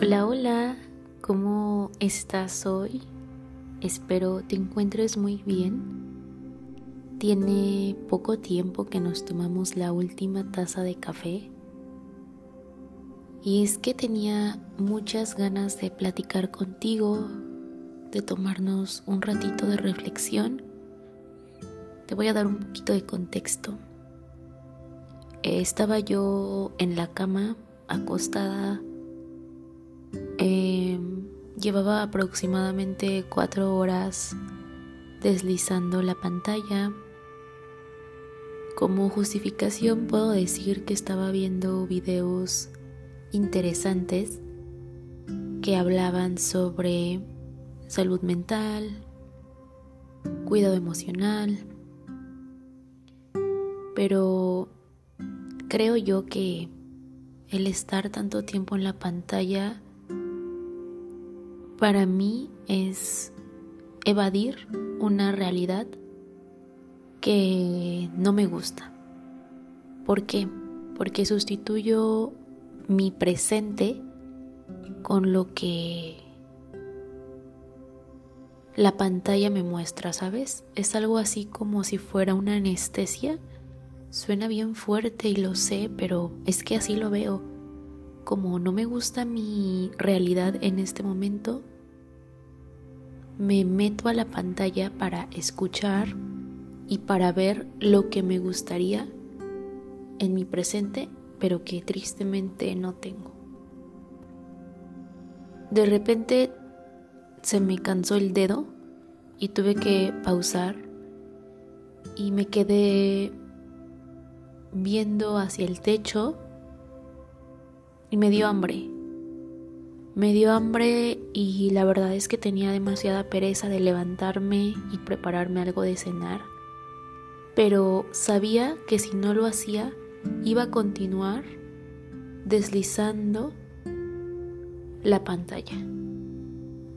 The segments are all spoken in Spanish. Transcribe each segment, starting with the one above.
Hola, hola, ¿cómo estás hoy? Espero te encuentres muy bien. Tiene poco tiempo que nos tomamos la última taza de café y es que tenía muchas ganas de platicar contigo, de tomarnos un ratito de reflexión. Te voy a dar un poquito de contexto. Estaba yo en la cama, acostada, llevaba aproximadamente cuatro horas deslizando la pantalla. Como justificación puedo decir que estaba viendo videos interesantes que hablaban sobre salud mental, cuidado emocional, pero creo yo que el estar tanto tiempo en la pantalla para mí es evadir una realidad que no me gusta. ¿Por qué? Porque sustituyo mi presente con lo que la pantalla me muestra, ¿sabes? Es algo así como si fuera una anestesia. Suena bien fuerte y lo sé, pero es que así lo veo como no me gusta mi realidad en este momento, me meto a la pantalla para escuchar y para ver lo que me gustaría en mi presente, pero que tristemente no tengo. De repente se me cansó el dedo y tuve que pausar y me quedé viendo hacia el techo y me dio hambre. Me dio hambre y la verdad es que tenía demasiada pereza de levantarme y prepararme algo de cenar. Pero sabía que si no lo hacía, iba a continuar deslizando la pantalla.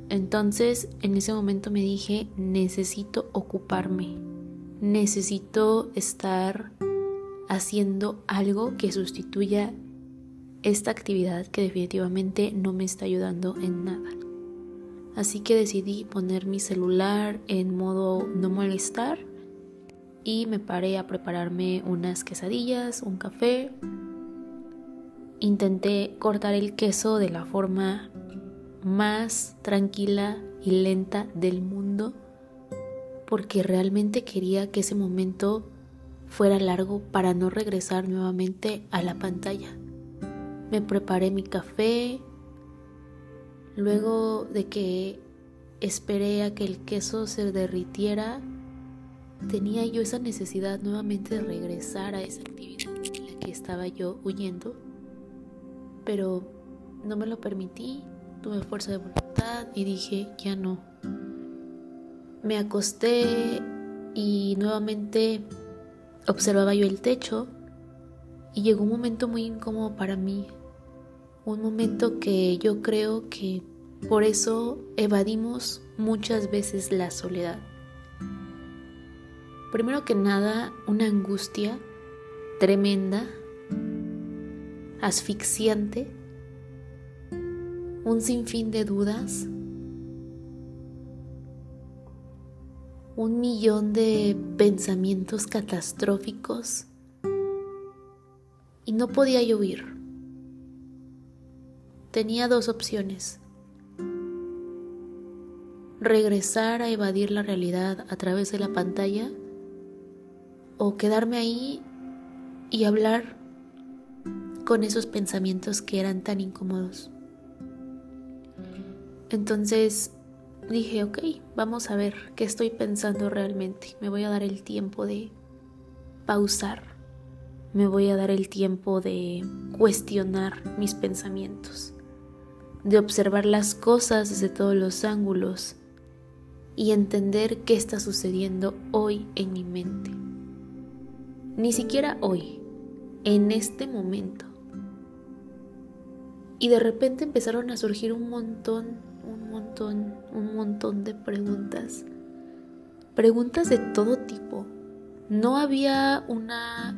Entonces en ese momento me dije, necesito ocuparme, necesito estar haciendo algo que sustituya esta actividad que definitivamente no me está ayudando en nada. Así que decidí poner mi celular en modo no molestar y me paré a prepararme unas quesadillas, un café. Intenté cortar el queso de la forma más tranquila y lenta del mundo porque realmente quería que ese momento fuera largo para no regresar nuevamente a la pantalla. Me preparé mi café. Luego de que esperé a que el queso se derritiera, tenía yo esa necesidad nuevamente de regresar a esa actividad en la que estaba yo huyendo. Pero no me lo permití, tuve fuerza de voluntad y dije, ya no. Me acosté y nuevamente observaba yo el techo y llegó un momento muy incómodo para mí un momento que yo creo que por eso evadimos muchas veces la soledad. Primero que nada, una angustia tremenda, asfixiante, un sinfín de dudas, un millón de pensamientos catastróficos y no podía llover tenía dos opciones. Regresar a evadir la realidad a través de la pantalla o quedarme ahí y hablar con esos pensamientos que eran tan incómodos. Entonces dije, ok, vamos a ver qué estoy pensando realmente. Me voy a dar el tiempo de pausar. Me voy a dar el tiempo de cuestionar mis pensamientos de observar las cosas desde todos los ángulos y entender qué está sucediendo hoy en mi mente. Ni siquiera hoy, en este momento. Y de repente empezaron a surgir un montón, un montón, un montón de preguntas. Preguntas de todo tipo. No había una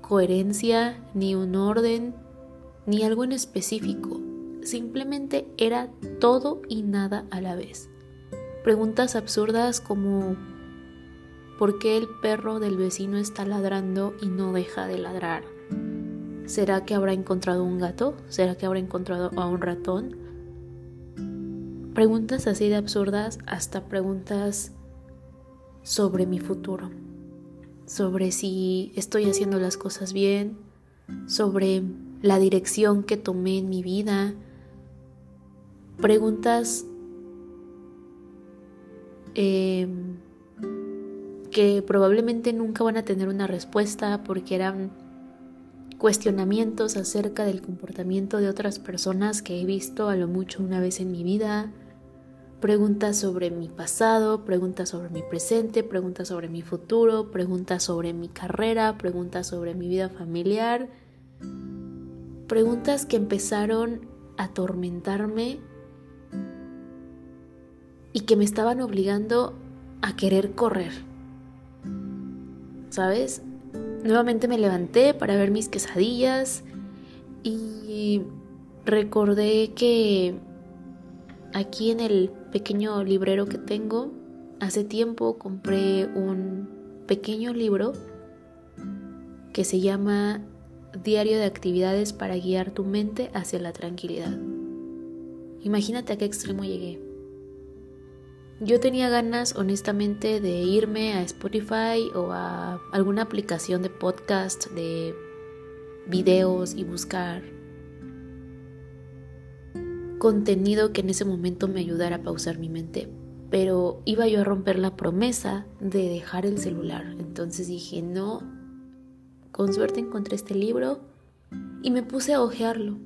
coherencia, ni un orden, ni algo en específico simplemente era todo y nada a la vez. Preguntas absurdas como ¿por qué el perro del vecino está ladrando y no deja de ladrar? ¿Será que habrá encontrado un gato? ¿Será que habrá encontrado a un ratón? Preguntas así de absurdas hasta preguntas sobre mi futuro, sobre si estoy haciendo las cosas bien, sobre la dirección que tomé en mi vida, preguntas em, que probablemente nunca van a tener una respuesta porque eran cuestionamientos acerca del comportamiento de otras personas que he visto a lo mucho una vez en mi vida, preguntas sobre mi pasado, preguntas sobre mi presente, preguntas sobre mi futuro, preguntas sobre mi carrera, preguntas sobre mi vida familiar, preguntas que empezaron a atormentarme y que me estaban obligando a querer correr. ¿Sabes? Nuevamente me levanté para ver mis quesadillas y recordé que aquí en el pequeño librero que tengo, hace tiempo compré un pequeño libro que se llama Diario de actividades para guiar tu mente hacia la tranquilidad. Imagínate a qué extremo llegué. Yo tenía ganas, honestamente, de irme a Spotify o a alguna aplicación de podcast, de videos y buscar contenido que en ese momento me ayudara a pausar mi mente. Pero iba yo a romper la promesa de dejar el celular. Entonces dije, no, con suerte encontré este libro y me puse a hojearlo.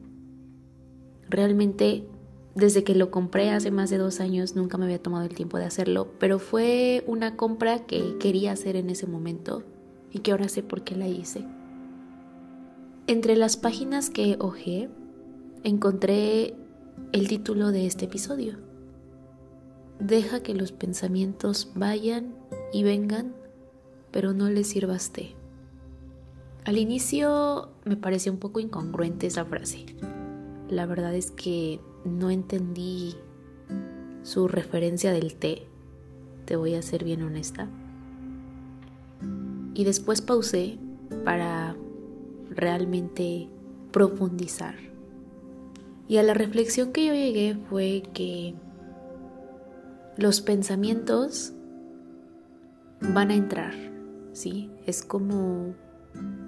Realmente desde que lo compré hace más de dos años nunca me había tomado el tiempo de hacerlo, pero fue una compra que quería hacer en ese momento y que ahora sé por qué la hice. Entre las páginas que hojeé encontré el título de este episodio. Deja que los pensamientos vayan y vengan, pero no les sirvas té. Al inicio me pareció un poco incongruente esa frase. La verdad es que no entendí su referencia del té, te voy a ser bien honesta. Y después pausé para realmente profundizar. Y a la reflexión que yo llegué fue que los pensamientos van a entrar, ¿sí? Es como,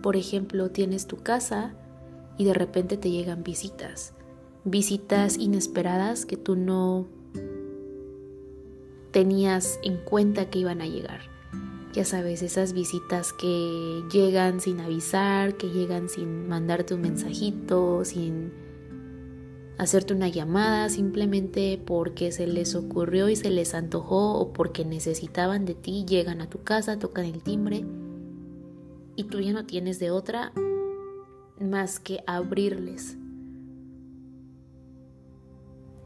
por ejemplo, tienes tu casa y de repente te llegan visitas visitas inesperadas que tú no tenías en cuenta que iban a llegar. Ya sabes, esas visitas que llegan sin avisar, que llegan sin mandarte un mensajito, sin hacerte una llamada, simplemente porque se les ocurrió y se les antojó o porque necesitaban de ti, llegan a tu casa, tocan el timbre y tú ya no tienes de otra más que abrirles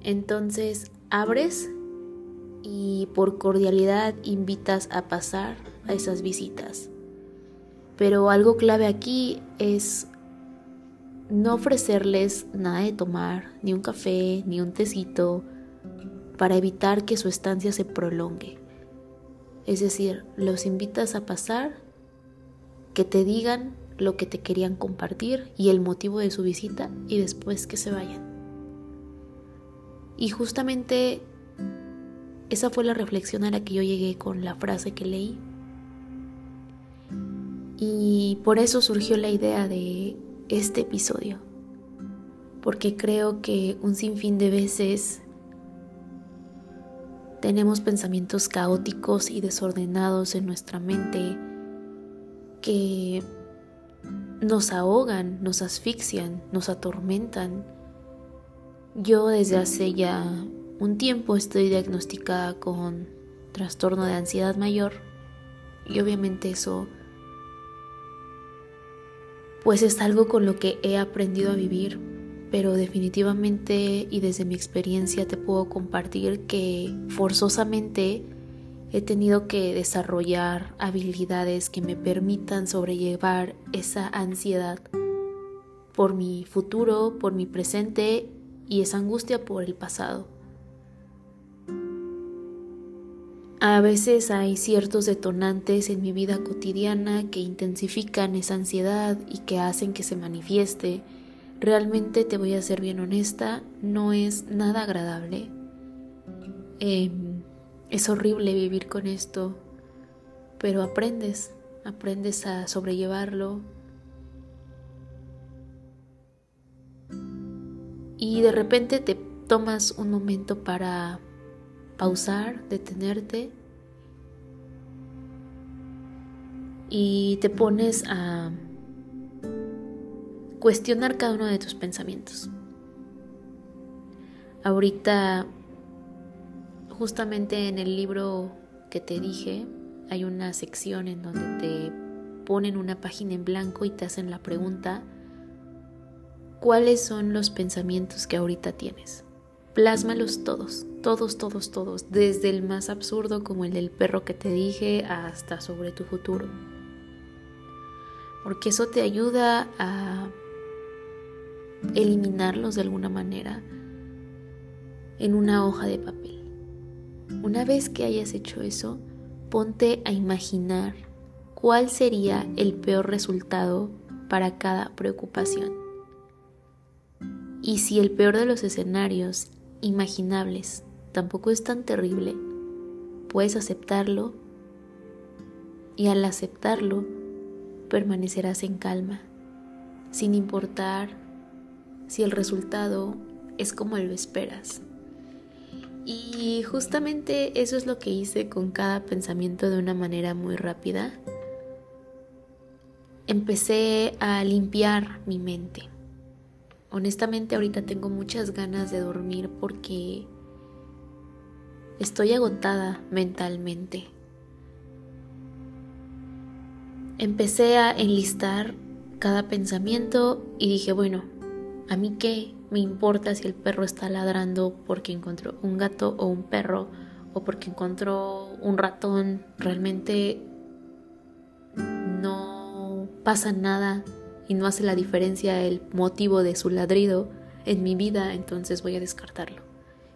entonces abres y por cordialidad invitas a pasar a esas visitas. Pero algo clave aquí es no ofrecerles nada de tomar, ni un café, ni un tecito, para evitar que su estancia se prolongue. Es decir, los invitas a pasar, que te digan lo que te querían compartir y el motivo de su visita y después que se vayan. Y justamente esa fue la reflexión a la que yo llegué con la frase que leí. Y por eso surgió la idea de este episodio. Porque creo que un sinfín de veces tenemos pensamientos caóticos y desordenados en nuestra mente que nos ahogan, nos asfixian, nos atormentan yo desde hace ya un tiempo estoy diagnosticada con trastorno de ansiedad mayor y obviamente eso pues es algo con lo que he aprendido a vivir, pero definitivamente y desde mi experiencia te puedo compartir que forzosamente he tenido que desarrollar habilidades que me permitan sobrellevar esa ansiedad por mi futuro, por mi presente y esa angustia por el pasado. A veces hay ciertos detonantes en mi vida cotidiana que intensifican esa ansiedad y que hacen que se manifieste. Realmente te voy a ser bien honesta, no es nada agradable. Em, es horrible vivir con esto, pero aprendes, aprendes a sobrellevarlo. Y de repente te tomas un momento para pausar, detenerte y te pones a cuestionar cada uno de tus pensamientos. Ahorita, justamente en el libro que te dije, hay una sección en donde te ponen una página en blanco y te hacen la pregunta, ¿cuáles son los pensamientos que ahorita tienes? Plásmalos todos, todos, todos, todos, desde el más absurdo como el del perro que te dije hasta sobre tu futuro. Porque eso te ayuda a eliminarlos de alguna manera en una hoja de papel. Una vez que hayas hecho eso, ponte a imaginar cuál sería el peor resultado para cada preocupación. Y si el peor de los escenarios imaginables tampoco es tan terrible, puedes aceptarlo y al aceptarlo permanecerás en calma, sin importar si el resultado es como lo esperas. Y justamente eso es lo que hice con cada pensamiento de una manera muy rápida. Empecé a limpiar mi mente. Honestamente ahorita tengo muchas ganas de dormir porque estoy agotada mentalmente. Empecé a enlistar cada pensamiento y dije, bueno, ¿a mí qué me importa si el perro está ladrando porque encontró un gato o un perro o porque encontró un ratón? Realmente no pasa nada y no hace la diferencia el motivo de su ladrido en mi vida, entonces voy a descartarlo.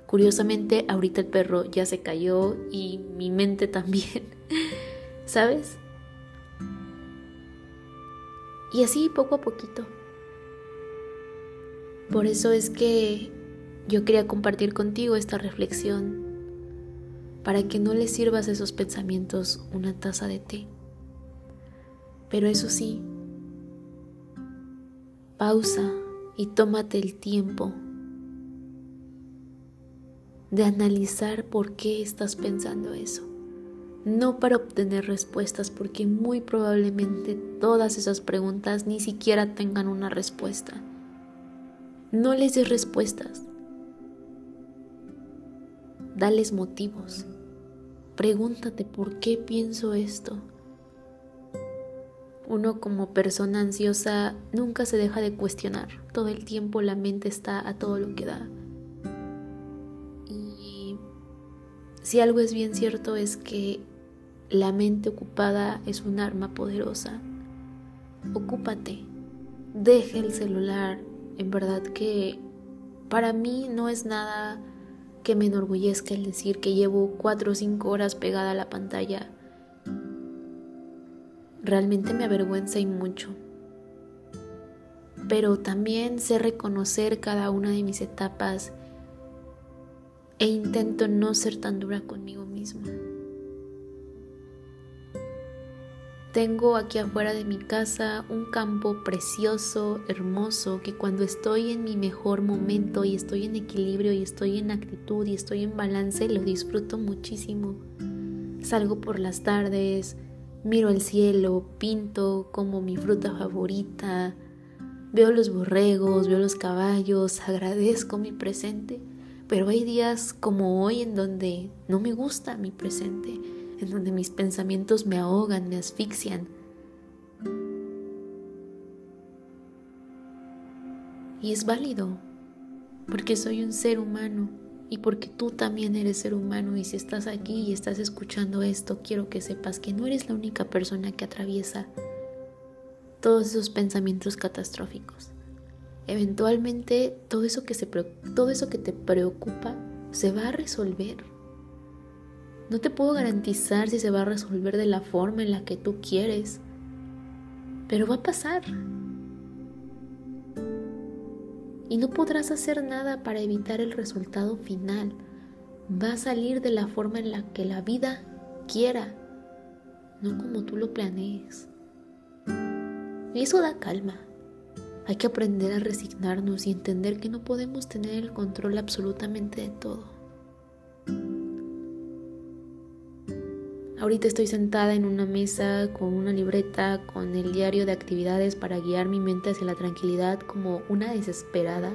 Curiosamente, ahorita el perro ya se cayó y mi mente también, ¿sabes? Y así poco a poquito. Por eso es que yo quería compartir contigo esta reflexión para que no le sirvas esos pensamientos una taza de té. Pero eso sí, pausa y tómate el tiempo de analizar por qué estás pensando eso. No para obtener respuestas, porque muy probablemente todas esas preguntas ni siquiera tengan una respuesta. No les des respuestas. Dales motivos. Pregúntate por qué pienso esto. Uno como persona ansiosa nunca se deja de cuestionar. Todo el tiempo la mente está a todo lo que da. Y si algo es bien cierto es que la mente ocupada es un arma poderosa. Ocúpate. Deje el celular. En verdad que para mí no es nada que me enorgullezca el decir que llevo cuatro o cinco horas pegada a la pantalla realmente me avergüenza y mucho. Pero también sé reconocer cada una de mis etapas e intento no ser tan dura conmigo misma. Tengo aquí afuera de mi casa un campo precioso, hermoso, que cuando estoy en mi mejor momento y estoy en equilibrio y estoy en actitud y estoy en balance, lo disfruto muchísimo. Salgo por las tardes, Miro el cielo, pinto como mi fruta favorita, veo los borregos, veo los caballos, agradezco mi presente, pero hay días como hoy en donde no me gusta mi presente, en donde mis pensamientos me ahogan, me asfixian. Y es válido, porque soy un ser humano y porque tú también eres ser humano y si estás aquí y estás escuchando esto, quiero que sepas que no eres la única persona que atraviesa todos esos pensamientos catastróficos. eventualmente todo eso que, se, todo eso que te preocupa se va a resolver. No te puedo garantizar si se va a resolver de la forma en la que tú quieres, pero va a pasar. Y no podrás hacer nada para evitar el resultado final. Va a salir de la forma en la que la vida quiera, no como tú lo planees. Y eso da calma. Hay que aprender a resignarnos y entender que no podemos tener el control absolutamente de todo. Ahorita estoy sentada en una mesa con una libreta, con el diario de actividades para guiar mi mente hacia la tranquilidad como una desesperada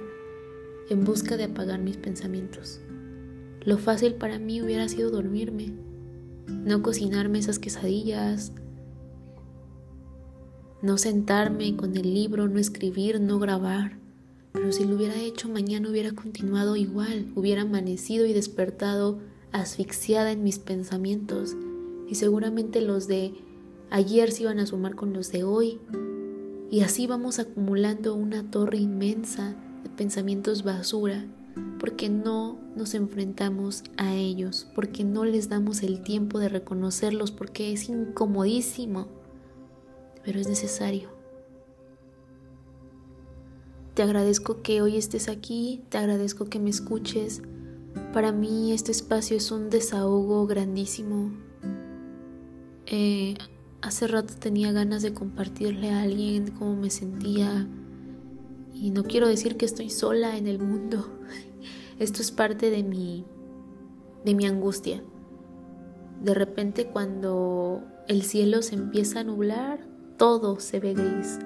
en busca de apagar mis pensamientos. Lo fácil para mí hubiera sido dormirme, no cocinarme esas quesadillas, no sentarme con el libro, no escribir, no grabar. Pero si lo hubiera hecho mañana hubiera continuado igual, hubiera amanecido y despertado asfixiada en mis pensamientos y seguramente los de ayer se iban a sumar con los de hoy y así vamos acumulando una torre inmensa de pensamientos basura porque no nos enfrentamos a ellos, porque no les damos el tiempo de reconocerlos, porque es incomodísimo pero es necesario. Te agradezco que hoy estés aquí, te agradezco que me escuches. Para mí este espacio es un desahogo grandísimo. Eh, hace rato tenía ganas de compartirle a alguien cómo me sentía y no quiero decir que estoy sola en el mundo. Esto es parte de mi de mi angustia. De repente cuando el cielo se empieza a nublar, todo se ve gris.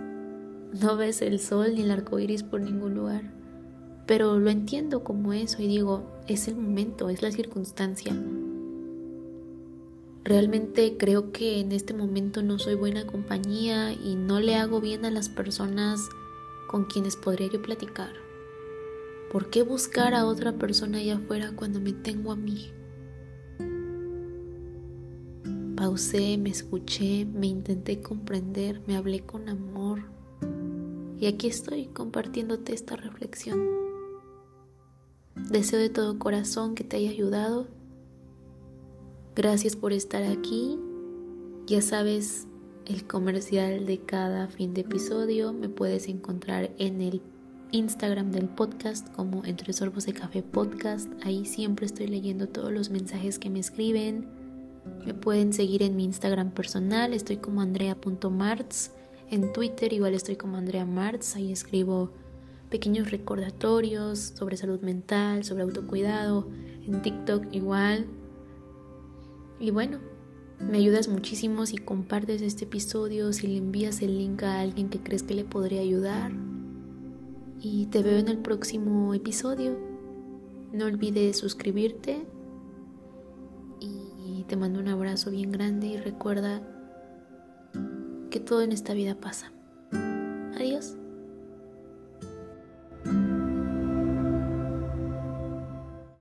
No ves el sol ni el arco iris por ningún lugar. Pero lo entiendo como eso y digo, es el momento, es la circunstancia. Realmente creo que en este momento no soy buena compañía y no le hago bien a las personas con quienes podría yo platicar. ¿Por qué buscar a otra persona allá afuera cuando me tengo a mí? pausé, me escuché, me intenté comprender, me hablé con amor. Y aquí estoy compartiéndote esta reflexión. Deseo de todo corazón que te haya ayudado. Gracias por estar aquí. Ya sabes el comercial de cada fin de episodio. Me puedes encontrar en el Instagram del podcast como Entre Sorbos de Café Podcast. Ahí siempre estoy leyendo todos los mensajes que me escriben me pueden seguir en mi Instagram personal, estoy como andrea.marts. En Twitter igual estoy como Andrea Martz, ahí escribo pequeños recordatorios sobre salud mental, sobre autocuidado. En TikTok igual. Y bueno, me ayudas muchísimo si compartes este episodio, si le envías el link a alguien que crees que le podría ayudar. Y te veo en el próximo episodio. No olvides suscribirte te mando un abrazo bien grande y recuerda que todo en esta vida pasa. Adiós.